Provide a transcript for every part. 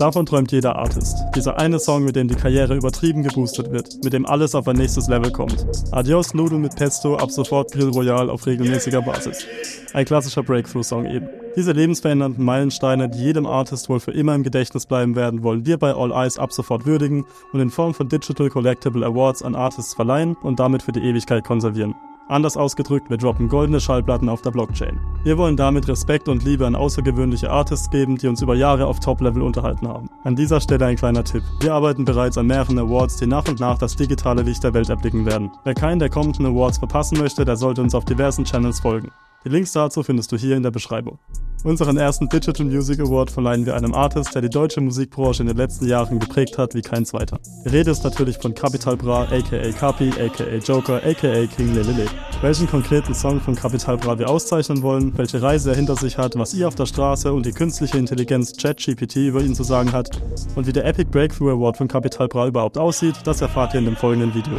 Davon träumt jeder Artist. Dieser eine Song, mit dem die Karriere übertrieben geboostet wird, mit dem alles auf ein nächstes Level kommt. Adios Nudeln mit Pesto, ab sofort Grill Royal auf regelmäßiger Basis. Ein klassischer Breakthrough-Song eben. Diese lebensverändernden Meilensteine, die jedem Artist wohl für immer im Gedächtnis bleiben werden, wollen wir bei All Eyes ab sofort würdigen und in Form von Digital Collectible Awards an Artists verleihen und damit für die Ewigkeit konservieren. Anders ausgedrückt, wir droppen goldene Schallplatten auf der Blockchain. Wir wollen damit Respekt und Liebe an außergewöhnliche Artists geben, die uns über Jahre auf Top-Level unterhalten haben. An dieser Stelle ein kleiner Tipp. Wir arbeiten bereits an mehreren Awards, die nach und nach das digitale Licht der Welt erblicken werden. Wer keinen der kommenden Awards verpassen möchte, der sollte uns auf diversen Channels folgen. Die Links dazu findest du hier in der Beschreibung. Unseren ersten Digital Music Award verleihen wir einem Artist, der die deutsche Musikbranche in den letzten Jahren geprägt hat wie kein zweiter. Die Rede ist natürlich von Capital Bra, aka Capi, aka Joker, aka King Lelele. Welchen konkreten Song von Capital Bra wir auszeichnen wollen, welche Reise er hinter sich hat, was ihr auf der Straße und die künstliche Intelligenz ChatGPT über ihn zu sagen hat und wie der Epic Breakthrough Award von Capital Bra überhaupt aussieht, das erfahrt ihr in dem folgenden Video.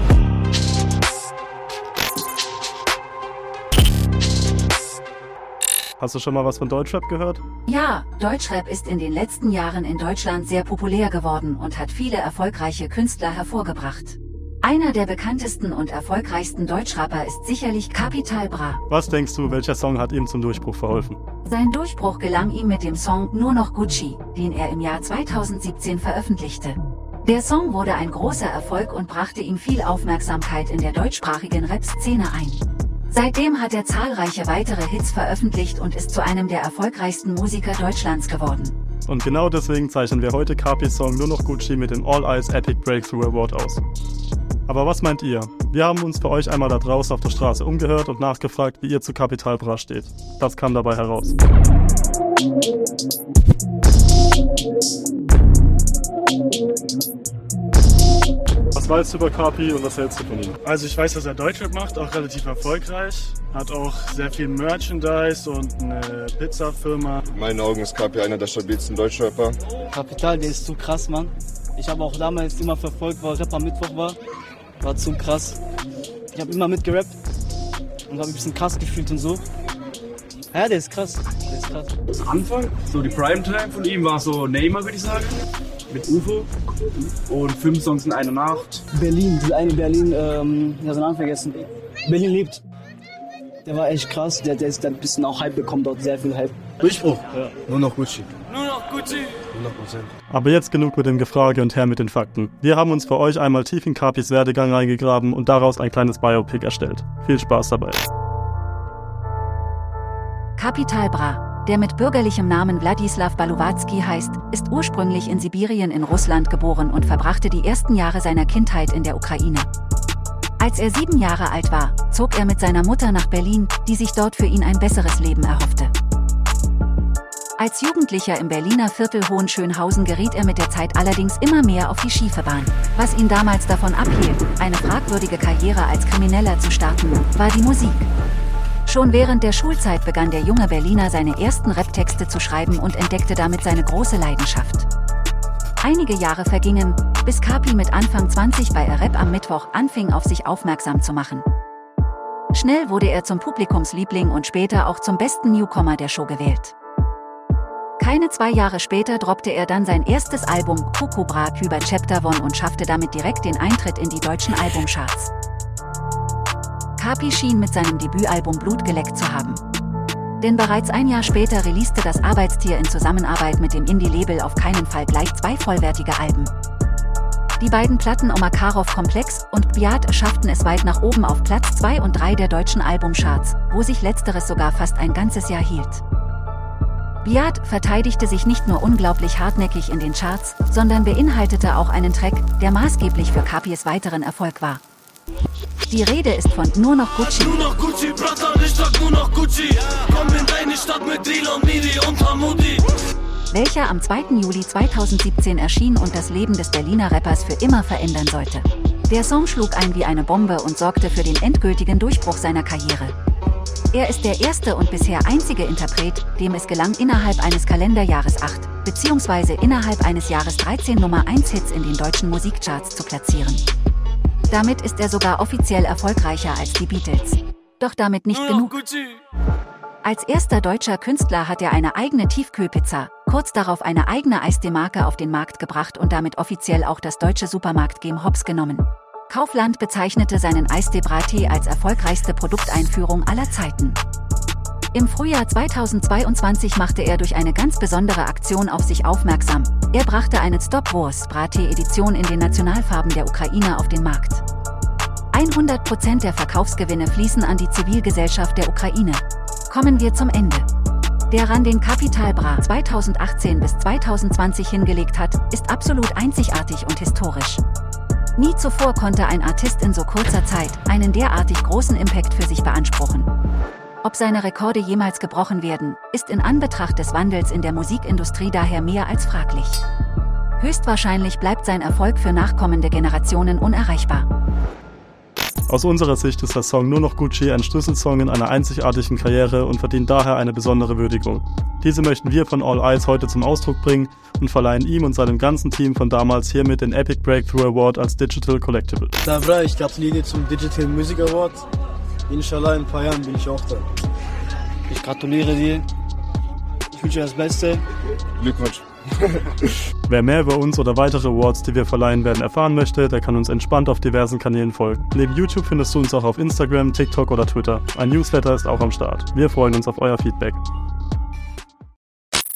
Hast du schon mal was von Deutschrap gehört? Ja, Deutschrap ist in den letzten Jahren in Deutschland sehr populär geworden und hat viele erfolgreiche Künstler hervorgebracht. Einer der bekanntesten und erfolgreichsten Deutschrapper ist sicherlich Capital Bra. Was denkst du, welcher Song hat ihm zum Durchbruch verholfen? Sein Durchbruch gelang ihm mit dem Song Nur noch Gucci, den er im Jahr 2017 veröffentlichte. Der Song wurde ein großer Erfolg und brachte ihm viel Aufmerksamkeit in der deutschsprachigen Rap-Szene ein. Seitdem hat er zahlreiche weitere Hits veröffentlicht und ist zu einem der erfolgreichsten Musiker Deutschlands geworden. Und genau deswegen zeichnen wir heute Capis Song nur noch Gucci mit dem All Eyes Epic Breakthrough Award aus. Aber was meint ihr? Wir haben uns für euch einmal da draußen auf der Straße umgehört und nachgefragt, wie ihr zu Capital Bra steht. Das kam dabei heraus. Weißt du über Kapi und was hältst du von ihm? Also ich weiß, dass er Deutschrap macht, auch relativ erfolgreich. Hat auch sehr viel Merchandise und eine Pizzafirma. In meinen Augen ist Kapi einer der stabilsten Deutschrapper. Kapital, der ist zu krass, Mann. Ich habe auch damals immer verfolgt, weil Rapper Mittwoch war. War zu krass. Ich habe immer mitgerappt und habe ein bisschen krass gefühlt und so. Ja, der ist krass. Der ist krass. Am Anfang, so die Primetime von ihm war so Neymar, würde ich sagen. Mit UFO. Und fünf Songs in einer Nacht. Berlin, diese eine Berlin, ähm, ich habe den Namen vergessen. Berlin lebt. Der war echt krass. Der, der ist ein bisschen auch Hype bekommen, dort sehr viel Hype. Durchbruch. Nur noch Gucci. Nur noch Gucci. 100%. Aber jetzt genug mit dem Gefrage und her mit den Fakten. Wir haben uns für euch einmal tief in Capis Werdegang reingegraben und daraus ein kleines Biopic erstellt. Viel Spaß dabei. Kapital Bra, der mit bürgerlichem Namen Wladislaw Balowatzki heißt, ist ursprünglich in Sibirien in Russland geboren und verbrachte die ersten Jahre seiner Kindheit in der Ukraine. Als er sieben Jahre alt war, zog er mit seiner Mutter nach Berlin, die sich dort für ihn ein besseres Leben erhoffte. Als Jugendlicher im Berliner Viertel Hohenschönhausen geriet er mit der Zeit allerdings immer mehr auf die schiefe Bahn. Was ihn damals davon abhielt, eine fragwürdige Karriere als Krimineller zu starten, war die Musik. Schon während der Schulzeit begann der junge Berliner seine ersten Rap-Texte zu schreiben und entdeckte damit seine große Leidenschaft. Einige Jahre vergingen, bis Kapi mit Anfang 20 bei Rap am Mittwoch anfing, auf sich aufmerksam zu machen. Schnell wurde er zum Publikumsliebling und später auch zum besten Newcomer der Show gewählt. Keine zwei Jahre später droppte er dann sein erstes Album Kukubra über Chapter One und schaffte damit direkt den Eintritt in die deutschen Albumcharts. Kapi schien mit seinem Debütalbum Blut geleckt zu haben. Denn bereits ein Jahr später releaste das Arbeitstier in Zusammenarbeit mit dem Indie-Label auf keinen Fall gleich zwei vollwertige Alben. Die beiden Platten Omakarov Komplex und Biat schafften es weit nach oben auf Platz 2 und 3 der deutschen Albumcharts, wo sich letzteres sogar fast ein ganzes Jahr hielt. Biat verteidigte sich nicht nur unglaublich hartnäckig in den Charts, sondern beinhaltete auch einen Track, der maßgeblich für Kapis weiteren Erfolg war. Die Rede ist von Nur noch Gucci. Nur noch Gucci, Bratan, ich sag nur noch Gucci. Komm in deine Stadt mit Elon, Miri und Hamudi. welcher am 2. Juli 2017 erschien und das Leben des Berliner Rappers für immer verändern sollte. Der Song schlug ein wie eine Bombe und sorgte für den endgültigen Durchbruch seiner Karriere. Er ist der erste und bisher einzige Interpret, dem es gelang, innerhalb eines Kalenderjahres 8 bzw. innerhalb eines Jahres 13 Nummer 1 Hits in den deutschen Musikcharts zu platzieren. Damit ist er sogar offiziell erfolgreicher als die Beatles. Doch damit nicht genug. Als erster deutscher Künstler hat er eine eigene Tiefkühlpizza, kurz darauf eine eigene Eisdee-Marke auf den Markt gebracht und damit offiziell auch das deutsche Supermarkt-Game Hops genommen. Kaufland bezeichnete seinen Eistee Brattee als erfolgreichste Produkteinführung aller Zeiten. Im Frühjahr 2022 machte er durch eine ganz besondere Aktion auf sich aufmerksam. Er brachte eine Stop Wars Brattee Edition in den Nationalfarben der Ukraine auf den Markt. 100% der Verkaufsgewinne fließen an die Zivilgesellschaft der Ukraine. Kommen wir zum Ende. Der Run, den Capital Bra 2018 bis 2020 hingelegt hat, ist absolut einzigartig und historisch. Nie zuvor konnte ein Artist in so kurzer Zeit einen derartig großen Impact für sich beanspruchen. Ob seine Rekorde jemals gebrochen werden, ist in Anbetracht des Wandels in der Musikindustrie daher mehr als fraglich. Höchstwahrscheinlich bleibt sein Erfolg für nachkommende Generationen unerreichbar. Aus unserer Sicht ist der Song Nur noch Gucci ein Schlüsselsong in einer einzigartigen Karriere und verdient daher eine besondere Würdigung. Diese möchten wir von All Eyes heute zum Ausdruck bringen und verleihen ihm und seinem ganzen Team von damals hiermit den Epic Breakthrough Award als Digital Collectible. Davra, ich gratuliere dir zum Digital Music Award. Inshallah, in ein paar Jahren bin ich auch da. Ich gratuliere dir. Ich wünsche dir das Beste. Glückwunsch. Wer mehr über uns oder weitere Awards, die wir verleihen werden, erfahren möchte, der kann uns entspannt auf diversen Kanälen folgen. Neben YouTube findest du uns auch auf Instagram, TikTok oder Twitter. Ein Newsletter ist auch am Start. Wir freuen uns auf euer Feedback.